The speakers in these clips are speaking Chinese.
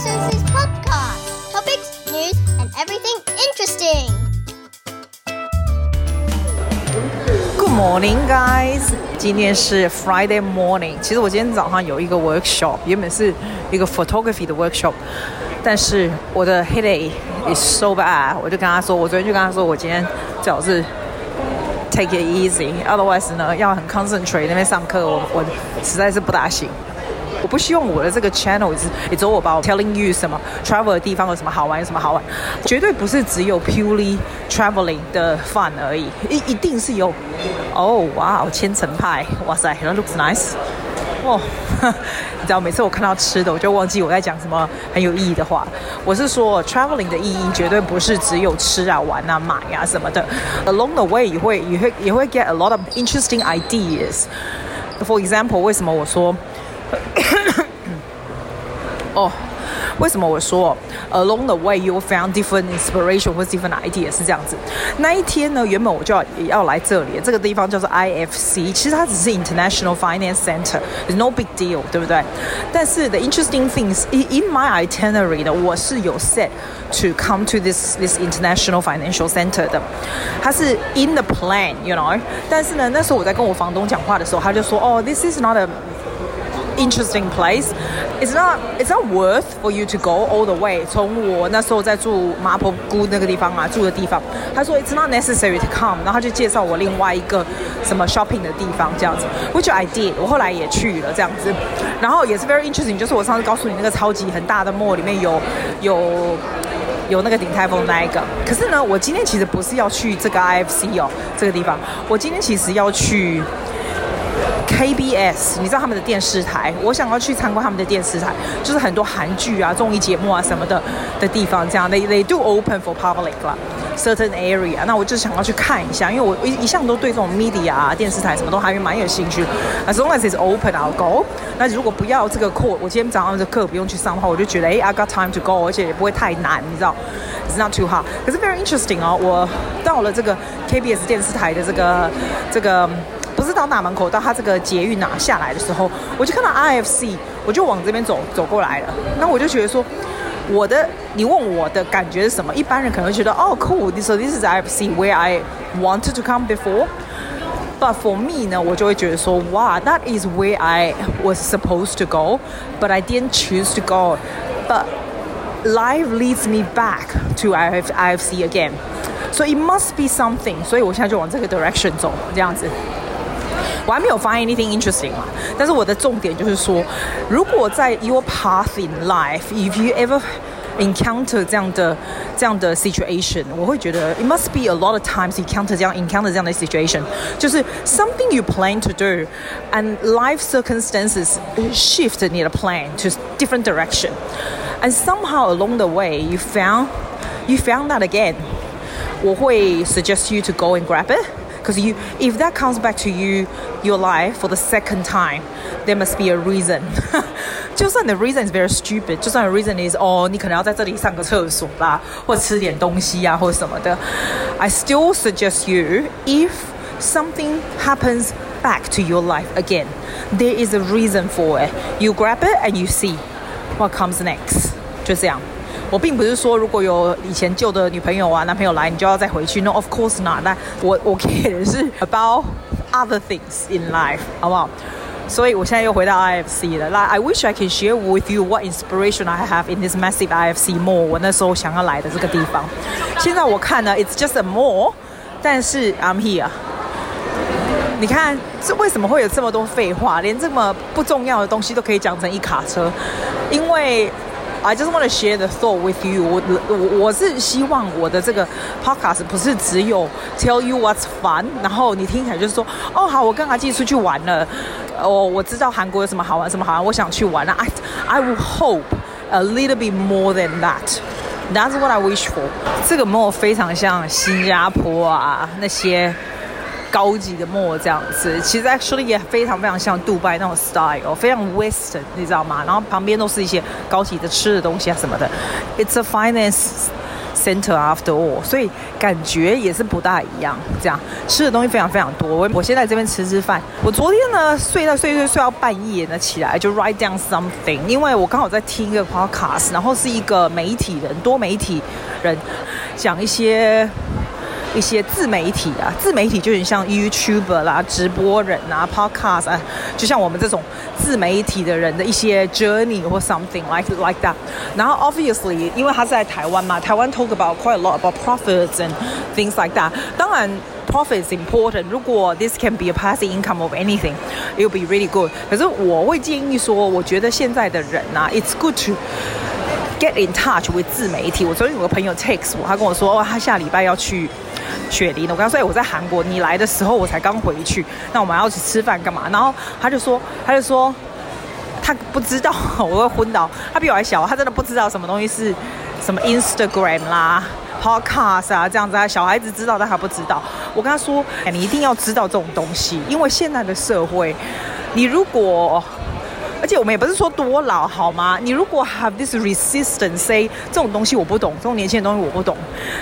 Susie's podcast. Topics, news, and everything interesting. Good morning, guys. 今天是 Friday morning。其实我今天早上有一个 workshop，原本是一个 photography 的 workshop，但是我的 headache is so bad，我就跟他说，我昨天就跟他说，我今天最好是 take it easy，otherwise 呢要很 concentrate 那边上课，我我实在是不大行。 我不希望我的这个 channel 是也只有我把我 telling you 什么 travel 的地方有什么好玩，有什么好玩，绝对不是只有 purely traveling 的 fun 而已，一一定是有。哦，哇，千层派，哇塞，that looks nice。哦，你知道每次我看到吃的，我就忘记我在讲什么很有意义的话。我是说 traveling 的意义绝对不是只有吃啊、玩啊、买啊什么的。Along the way，也会也会也会 get a lot of interesting ideas。For example，为什么我说？哦，为什么我说 along the way you found different inspiration 或 different ideas 是这样子？那一天呢，原本我就要也要来这里，这个地方叫做 IFC，其实它只是 International Finance Center，is no big deal，对不对？但是 the interesting things in, in my itinerary 呢，我是有 set to come to this this International Financial Center 的，它是 in the plan，you know。但是呢，那时候我在跟我房东讲话的时候，他就说，哦，this is not a interesting place. It's not it's not worth for you to go all the way. 从我那时候在住麻婆姑那个地方啊，住的地方，他说 it's not necessary to come，然后他就介绍我另外一个什么 shopping 的地方这样子，which I did，我后来也去了这样子，然后也是 very interesting，就是我上次告诉你那个超级很大的 mall 里面有有有那个鼎泰丰那一个，可是呢，我今天其实不是要去这个 IFC 哦，这个地方，我今天其实要去。KBS，你知道他们的电视台，我想要去参观他们的电视台，就是很多韩剧啊、综艺节目啊什么的的地方。这样，they they do open for public 啦，certain area。那我就想要去看一下，因为我一一向都对这种 media、电视台什么都还蛮有兴趣。As long as it's open, I'll go。那如果不要这个课，我今天早上的课不用去上的话，我就觉得哎，I got time to go，而且也不会太难，你知道，It's not too hard。可是 very interesting 哦，我到了这个 KBS 电视台的这个这个。不是到大门口，到他这个捷运拿下来的时候，我就看到 IFC，我就往这边走走过来了。那我就觉得说，我的你问我的感觉是什么？一般人可能会觉得，哦，cool，so this is IFC where I wanted to come before。But for me 呢，我就会觉得说，哇，that is where I was supposed to go，but I didn't choose to go。But life leads me back to IFC again，so it must be something。所以我现在就往这个 direction 走，这样子。 我还没有 find anything interesting 嘛，但是我的重点就是说，如果在 your path in life，if you ever encounter 这样的这样的 situation，我会觉得 it must be a lot of times you encounter 这样 encounter 这样的 situation，就是 something you plan to do，and life circumstances shift 你的 plan to different direction，and somehow along the way you found you found that again，我会 suggest you to go and grab it。 Because you, if that comes back to you, your life for the second time, there must be a reason. 就算 the reason is very stupid，就算 the reason is 哦，你可能要在这里上个厕所啦，或吃点东西啊，或者什么的。I still suggest you, if something happens back to your life again, there is a reason for it. You grab it and you see what comes next. 就这样。 我并不是说如果有以前旧的女朋友啊、男朋友来，你就要再回去。No, of course not。但我我讲的是 about other things in life，好不好？所以我现在又回到 IFC 了。那 I wish I can share with you what inspiration I have in this massive IFC mall。我那时候想要来的这个地方，现在我看呢，it's just a mall，但是 I'm here。你看，这为什么会有这么多废话？连这么不重要的东西都可以讲成一卡车，因为。I just want to share the thought with you 我。我我我是希望我的这个 podcast 不是只有 tell you what's fun，然后你听起来就是说，哦好，我跟阿季出去玩了，哦我知道韩国有什么好玩，什么好玩，我想去玩了。I I will hope a little bit more than that. That's what I wish for。这个 mall 非常像新加坡啊那些。 高级的墨这样子，其实 actually 也非常非常像杜拜那种 style，非常 western，你知道吗？然后旁边都是一些高级的吃的东西啊什么的。It's a finance center after all，所以感觉也是不大一样。这样吃的东西非常非常多。我我先在这边吃吃饭。我昨天呢睡到睡睡睡到半夜呢起来就 write down something，因为我刚好在听一个 podcast，然后是一个媒体人多媒体人讲一些。一些自媒体啊，自媒体就很像 YouTuber 啦、直播人啊、Podcast 啊，就像我们这种自媒体的人的一些 journey 或 something like like that。然后 obviously，因为他是在台湾嘛，台湾 talk about quite a lot about profits and things like that。当然，profit is important。如果 this can be a passive income of anything，it will be really good。可是我会建议说，我觉得现在的人啊，it's good to get in touch with 自媒体。我昨天有个朋友 text 我，他跟我说，哦，他下礼拜要去。 雪梨呢？我刚刚说，我在韩国，你来的时候我才刚回去。那我们要去吃饭干嘛？然后他就说，他就说，他不知道我会昏倒。他比我还小，他真的不知道什么东西是什么 Instagram 啦、Podcast 啊这样子啊。小孩子知道，但他不知道。我跟他说，你一定要知道这种东西，因为现在的社会，你如果且我们也不是说多老好吗？你如果 have this resistance，say 这种东西我不懂，这种年轻的东西我不懂，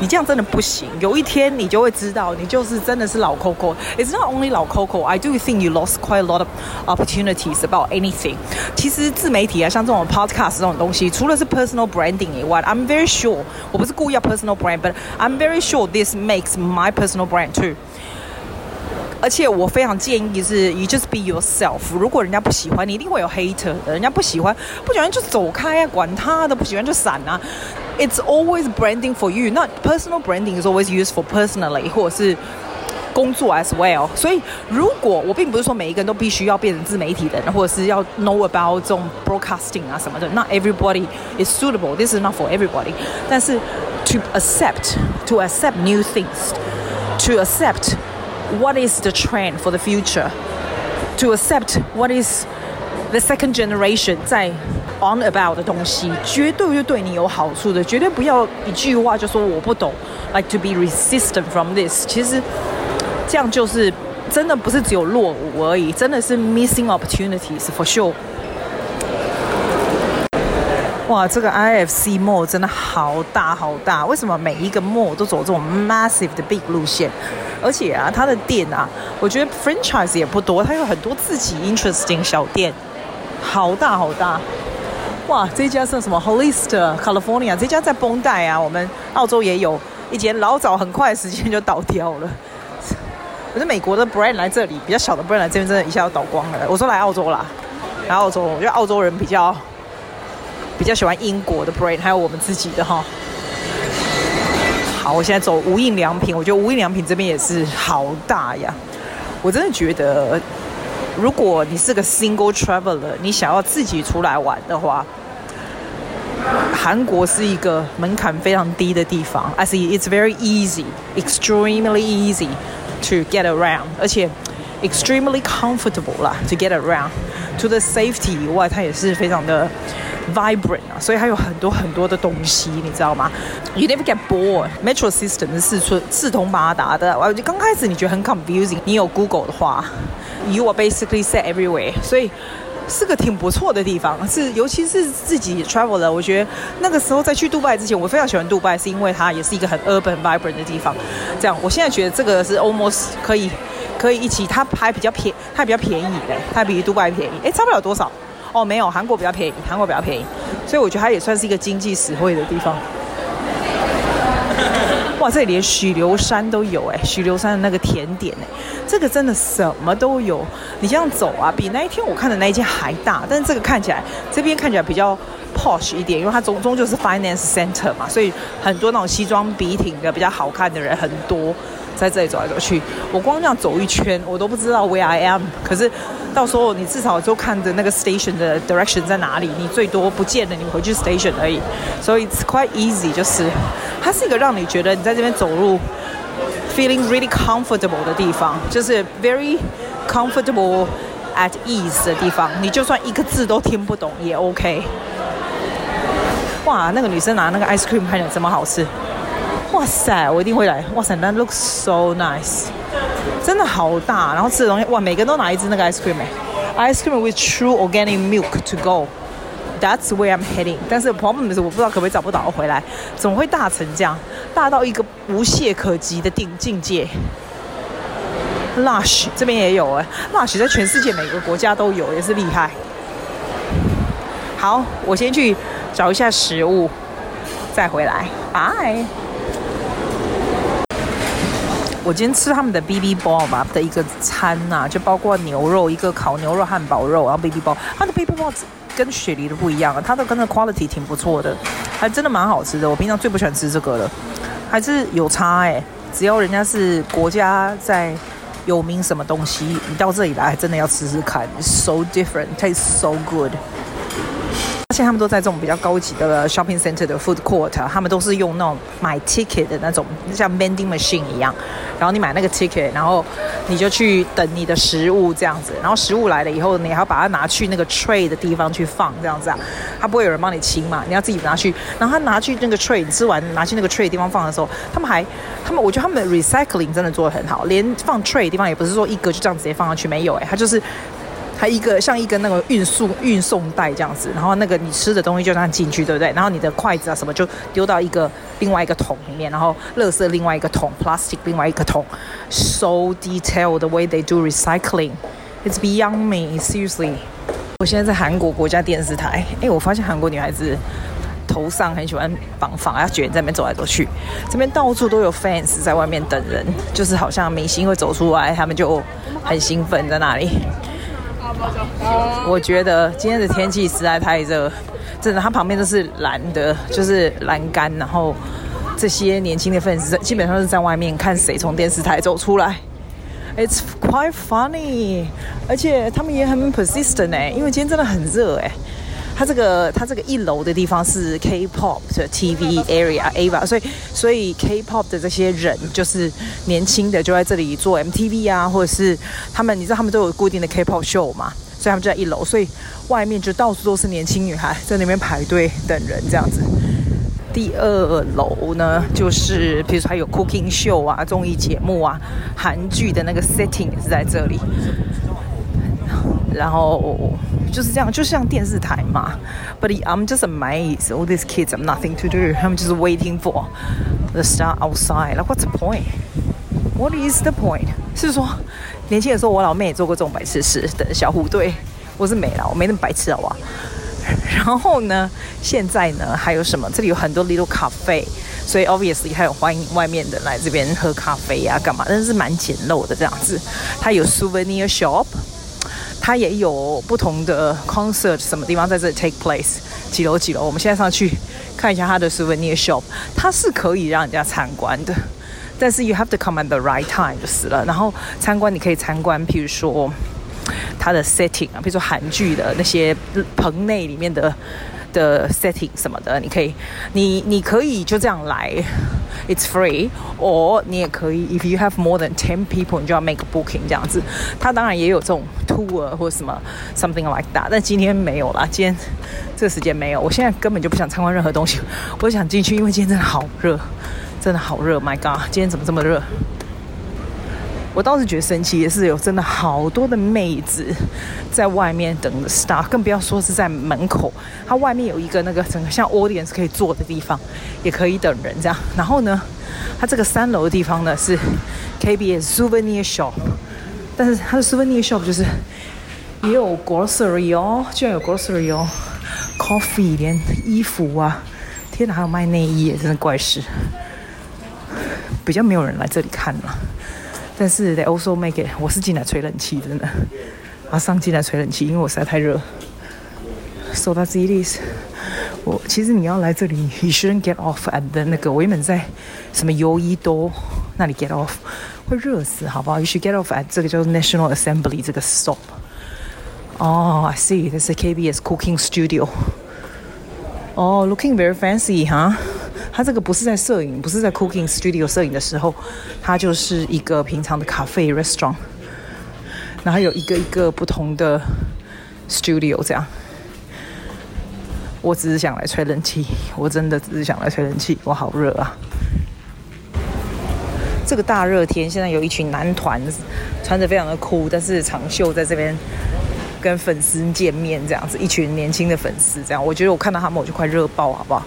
你这样真的不行。有一天你就会知道，你就是真的是老 Coco。It's not only 老 Coco，I do think you lost quite a lot of opportunities about anything。其实自媒体啊，像这种 podcast 这种东西，除了是 personal branding 以外，I'm very sure 我不是故意要 personal brand，but I'm very sure this makes my personal brand too。而且我非常建议是，you just be yourself。如果人家不喜欢你，一定会有 hater 的。人家不喜欢，不喜欢就走开啊，管他的，不喜欢就闪啊。It's always branding for you，那 personal branding is always used for personally，或者是工作 as well。所以，如果我并不是说每一个人都必须要变成自媒体的人，或者是要 know about 这种 broadcasting 啊什么的，not everybody is suitable。This is not for everybody。但是，to accept，to accept new things，to accept。 What is the trend for the future? To accept what is the second generation 在 on about 的东西，绝对会对你有好处的。绝对不要一句话就说我不懂，like to be resistant from this。其实这样就是真的不是只有落伍而已，真的是 missing opportunities for sure。哇，这个 IFC mall 真的好大好大！为什么每一个 mall 都走这种 massive 的 big 路线？ 而且啊，它的店啊，我觉得 franchise 也不多，它有很多自己 interesting 小店，好大好大。哇，这家是什么 Hollister California？这家在绷带啊，我们澳洲也有一间，老早很快的时间就倒掉了。可是美国的 brand 来这里，比较小的 brand 来这边，真的一下就倒光了。我说来澳洲啦，来澳洲，我觉得澳洲人比较。比较喜欢英国的 brand，还有我们自己的哈。好，我现在走无印良品，我觉得无印良品这边也是好大呀。我真的觉得，如果你是个 single traveler，你想要自己出来玩的话，韩国是一个门槛非常低的地方。I see it's very easy, extremely easy to get around，而且 extremely comfortable 啦，to get around。除了 safety 以外，它也是非常的。Vibrant 啊，所以还有很多很多的东西，你知道吗？You never get bored. Metro system 是四四通八达的。我就刚开始你觉得很 confusing，你有 Google 的话，You are basically set everywhere。所以是个挺不错的地方，是尤其是自己 travel 的。我觉得那个时候在去杜拜之前，我非常喜欢杜拜，是因为它也是一个很 urban vibrant 的地方。这样，我现在觉得这个是 almost 可以可以一起，它还比较便，它还比较便宜的，它比杜拜便宜，诶，差不了多少。哦，没有，韩国比较便宜，韩国比较便宜，所以我觉得它也算是一个经济实惠的地方。哇，这里连许留山都有哎，许留山的那个甜点哎，这个真的什么都有。你这样走啊，比那一天我看的那一间还大，但是这个看起来这边看起来比较 posh 一点，因为它终终究是 finance center 嘛，所以很多那种西装笔挺的比较好看的人很多。在这里走来走去，我光这样走一圈，我都不知道 where I am。可是到时候你至少就看着那个 station 的 direction 在哪里，你最多不见了，你回去 station 而已。所以 it's quite easy，就是它是一个让你觉得你在这边走路 feeling really comfortable 的地方，就是 very comfortable at ease 的地方。你就算一个字都听不懂也 OK。哇，那个女生拿那个 ice cream 看起来这么好吃。哇塞，我一定会来！哇塞，那 looks so nice，真的好大。然后吃的东西，哇，每个都拿一支那个 ice cream 哎，ice cream with true organic milk to go，That's where I'm heading。但是 problem 是我不知道可不可以找不到回来，怎么会大成这样，大到一个无懈可击的顶境界。Lush 这边也有哎，Lush 在全世界每个国家都有，也是厉害。好，我先去找一下食物，再回来。拜。我今天吃他们的 Bibimbap 吧的一个餐呐、就包括牛肉，一个烤牛肉汉堡肉，然后 Bibimbap，它的 Bibimbap 跟雪梨的不一样啊，它的跟那 quality 挺不错的，还真的蛮好吃的。我平常最不喜欢吃这个了，还是有差哎、只要人家是国家在有名什么东西，你到这里来真的要吃吃看，so different，tastes so good。而且他们都在这种比较高级的 shopping center 的 food court，他们都是用那种买 ticket 的那种，像 vending machine 一样。然后你买那个 ticket，然后你就去等你的食物这样子。然后食物来了以后，你还要把它拿去那个 tray 的地方去放这样子啊。他不会有人帮你清嘛，你要自己拿去。然后他拿去那个 tray，你吃完拿去那个 tray 的地方放的时候，他们还，他们我觉得他们 recycling 真的做得很好，连放 tray 的地方也不是说一个就这样直接放上去，没有哎、欸，他就是。还一个像一个那个运输运送带这样子，然后那个你吃的东西就这样进去，对不对？然后你的筷子啊什么就丢到一个另外一个桶里面，然后垃圾另外一个桶，plastic 另外一个桶，so detailed the way they do recycling, it's beyond me, seriously。我现在在韩国国家电视台，哎，我发现韩国女孩子头上很喜欢绑发，要卷在那边走来走去，这边到处都有 fans 在外面等人，就是好像明星会走出来，他们就很兴奋在那里。我觉得今天的天气实在太热，真的，它旁边都是蓝的，就是栏杆，然后这些年轻的粉丝基本上是在外面看谁从电视台走出来。It's quite funny，而且他们也很 persistent 哎，因为今天真的很热哎。它这个它这个一楼的地方是 K-pop 的 TV area A 吧，所以所以 K-pop 的这些人就是年轻的就在这里做 MTV 啊，或者是他们你知道他们都有固定的 K-pop show 嘛，所以他们就在一楼，所以外面就到处都是年轻女孩在那边排队等人这样子。第二楼呢，就是比如说还有 cooking show 啊，综艺节目啊，韩剧的那个 setting 也是在这里。然后就是这样，就像电视台嘛。But I'm just amazed. All these kids have nothing to do. 他们就是 waiting for the star outside. Like what's the point? What is the point? 是说年轻的时候，我老妹也做过这种白痴事的小虎队。我是没了，我没那么白痴好不好？然后呢，现在呢还有什么？这里有很多 little cafe，所以 obviously 还有欢迎外面的来这边喝咖啡呀、啊，干嘛？但是蛮简陋的这样子。它有 souvenir shop。它也有不同的 concert，什么地方在这里 take place？几楼几楼？我们现在上去看一下它的 souvenir shop，它是可以让人家参观的，但是 you have to come at the right time 就是了。然后参观你可以参观，譬如说它的 setting 啊，譬如说韩剧的那些棚内里面的。的 setting 什么的，你可以，你你可以就这样来，it's free，or 你也可以，if you have more than ten people，你就要 make a booking 这样子。他当然也有这种 tour 或什么 something like that，但今天没有啦，今天这个时间没有。我现在根本就不想参观任何东西，我想进去，因为今天真的好热，真的好热，My God，今天怎么这么热？我倒是觉得神奇，也是有真的好多的妹子在外面等着 star，更不要说是在门口。它外面有一个那个整个像 audience 可以坐的地方，也可以等人这样。然后呢，它这个三楼的地方呢是 KBS souvenir shop，但是它的 souvenir shop 就是也有 grocery 哦，居然有 grocery 哦，coffee 连衣服啊，天哪，还有卖内衣，真的怪事。比较没有人来这里看了。但是 they also make it，我是进来吹冷气真的，马上进来吹冷气，因为我实在太热。So that's it is。我其实你要来这里，you shouldn't get off at the 那个，我原本在什么优衣多那里 get off，会热死，好不好？You should get off at 这个叫 National Assembly 这个 stop。哦，I see，这是 KBS Cooking Studio。哦，looking very fancy， 哈。它这个不是在摄影，不是在 cooking studio 摄影的时候，它就是一个平常的咖啡 restaurant，然后有一个一个不同的 studio 这样。我只是想来吹冷气，我真的只是想来吹冷气，我好热啊！这个大热天，现在有一群男团穿着非常的酷，但是长袖在这边跟粉丝见面，这样子，一群年轻的粉丝，这样，我觉得我看到他们我就快热爆，好不好？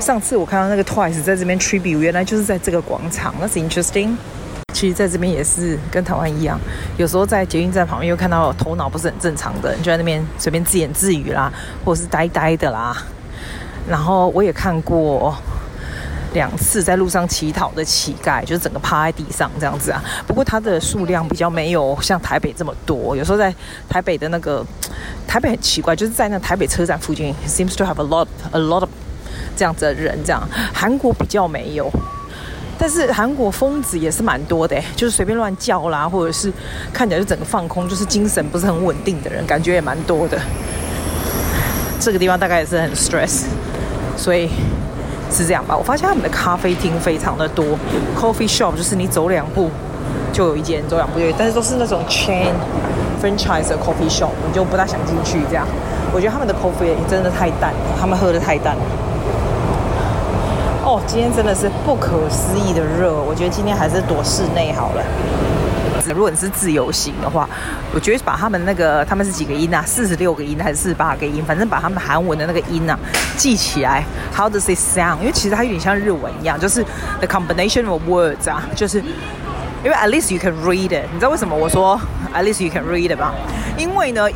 上次我看到那个 Twice 在这边 tribute，原来就是在这个广场，That's interesting。其实在这边也是跟台湾一样，有时候在捷运站旁边又看到头脑不是很正常的人，就在那边随便自言自语啦，或者是呆呆的啦。然后我也看过两次在路上乞讨的乞丐，就是整个趴在地上这样子啊。不过它的数量比较没有像台北这么多。有时候在台北的那个台北很奇怪，就是在那台北车站附近，seems to have a lot a lot of 这样子的人这样。韩国比较没有。但是韩国疯子也是蛮多的，就是随便乱叫啦，或者是看起来就整个放空，就是精神不是很稳定的人，感觉也蛮多的。这个地方大概也是很 stress，所以是这样吧。我发现他们的咖啡厅非常的多，coffee shop 就是你走两步就有一间，走两步就有，但是都是那种 chain franchise 的 coffee shop，你就不大想进去这样。我觉得他们的 coffee 真的太淡了，他们喝的太淡。哦，今天真的是不可思议的热，我觉得今天还是躲室内好了。如果你是自由行的话，我觉得把他们那个他们是几个音啊？四十六个音还是四十八个音？反正把他们韩文的那个音啊记起来。How does it sound？因为其实它有点像日文一样，就是 the combination of words 啊，就是因为 at least you can read it。你知道为什么我说 at least you can read it 吗？因为呢。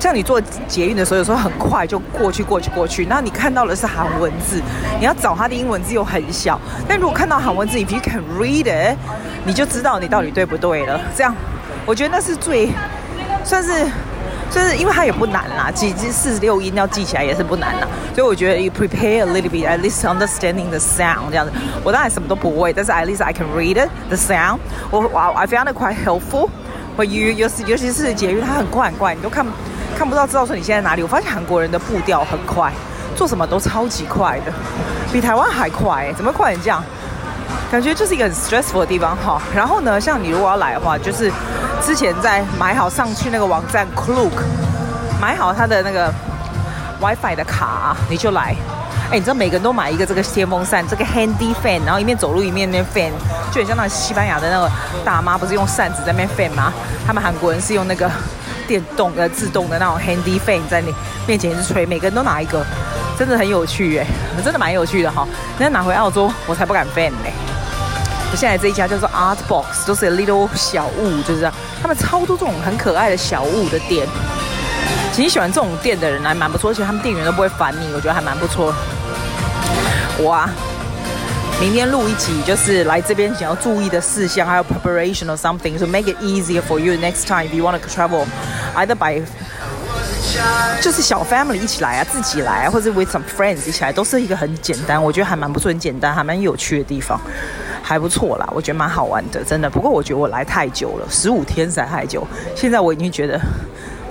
像你坐捷运的时候，有时候很快就过去过去过去，那你看到的是韩文字，你要找它的英文字又很小。但如果看到韩文字，if you can read it，你就知道你到底对不对了。这样，我觉得那是最算是算是，因为它也不难啦，几四十六音要记起来也是不难啦。所以我觉得 you prepare a little bit at least understanding the sound 这样子。我当然什么都不会，但是 at least I can read it the sound 我。我我 I found it quite helpful。But you 尤其尤其是捷运，它很快很快，你都看。看不到，知道说你现在哪里。我发现韩国人的步调很快，做什么都超级快的，比台湾还快。怎么快成这样？感觉就是一个很 stressful 的地方哈。然后呢，像你如果要来的话，就是之前在买好上去那个网站 c l o o k 买好他的那个 WiFi 的卡，你就来。哎，你知道每个人都买一个这个电风扇，这个 handy fan，然后一面走路一面那 fan，就很像那西班牙的那个大妈，不是用扇子在那 fan 吗？他们韩国人是用那个。电动的、自动的那种 handy fan 在你面前一直吹，每个人都拿一个，真的很有趣耶，真的蛮有趣的哈。那拿回澳洲，我才不敢 fan 呢。我现在这一家叫做 Art Box，都是 little 小物，就是这样。他们超多这种很可爱的小物的店。其实喜欢这种店的人还蛮不错，而且他们店员都不会烦你，我觉得还蛮不错。哇。明天录一集，就是来这边想要注意的事项，还有 preparation or something，so make it easier for you next time if you want to travel either by 就是小 family 一起来啊，自己来啊，或者 with some friends 一起来，都是一个很简单，我觉得还蛮不错，很简单，还蛮有趣的地方，还不错啦，我觉得蛮好玩的，真的。不过我觉得我来太久了，十五天才太久，现在我已经觉得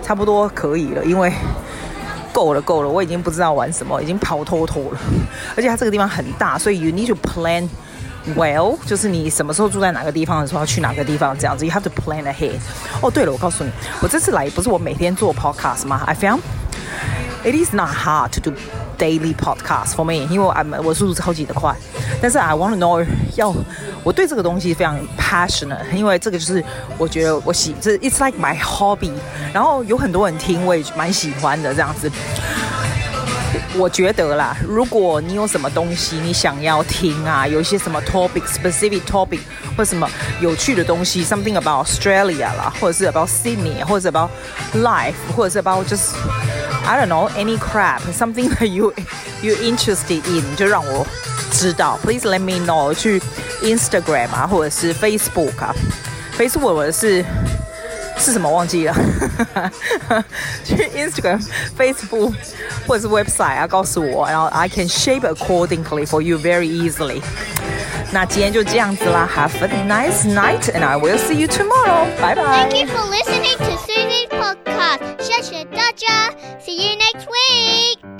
差不多可以了，因为。够了，够了，我已经不知道玩什么，已经跑脱脱了。而且它这个地方很大，所以 you need to plan well，就是你什么时候住在哪个地方的时候要去哪个地方这样子。You have to plan ahead。哦，对了，我告诉你，我这次来不是我每天做 podcast 吗？I found it is not hard to do daily podcast for me，因为我我速度超级的快。但是 I want to know 要我对这个东西非常 passionate，因为这个就是我觉得我喜这 it's like my hobby。然后有很多人听，我也蛮喜欢的这样子。我觉得啦，如果你有什么东西你想要听啊，有一些什么 topic specific topic 或什么有趣的东西，something about Australia 啦，或者是 about Sydney，或者是 about life，或者是 about just I don't know any crap something that you you interested in，就让我。知道，Please let me know。去 Instagram 啊，或者是 Facebook 啊，Facebook 我是是什么忘记了，去 Instagram、Facebook 或者是 website 啊，告诉我，然后 I can shape accordingly for you very easily。那今天就这样子啦，Have a nice night and I will see you tomorrow. Bye bye. Thank you for listening to Susie's podcast，谢谢大家，See you next week。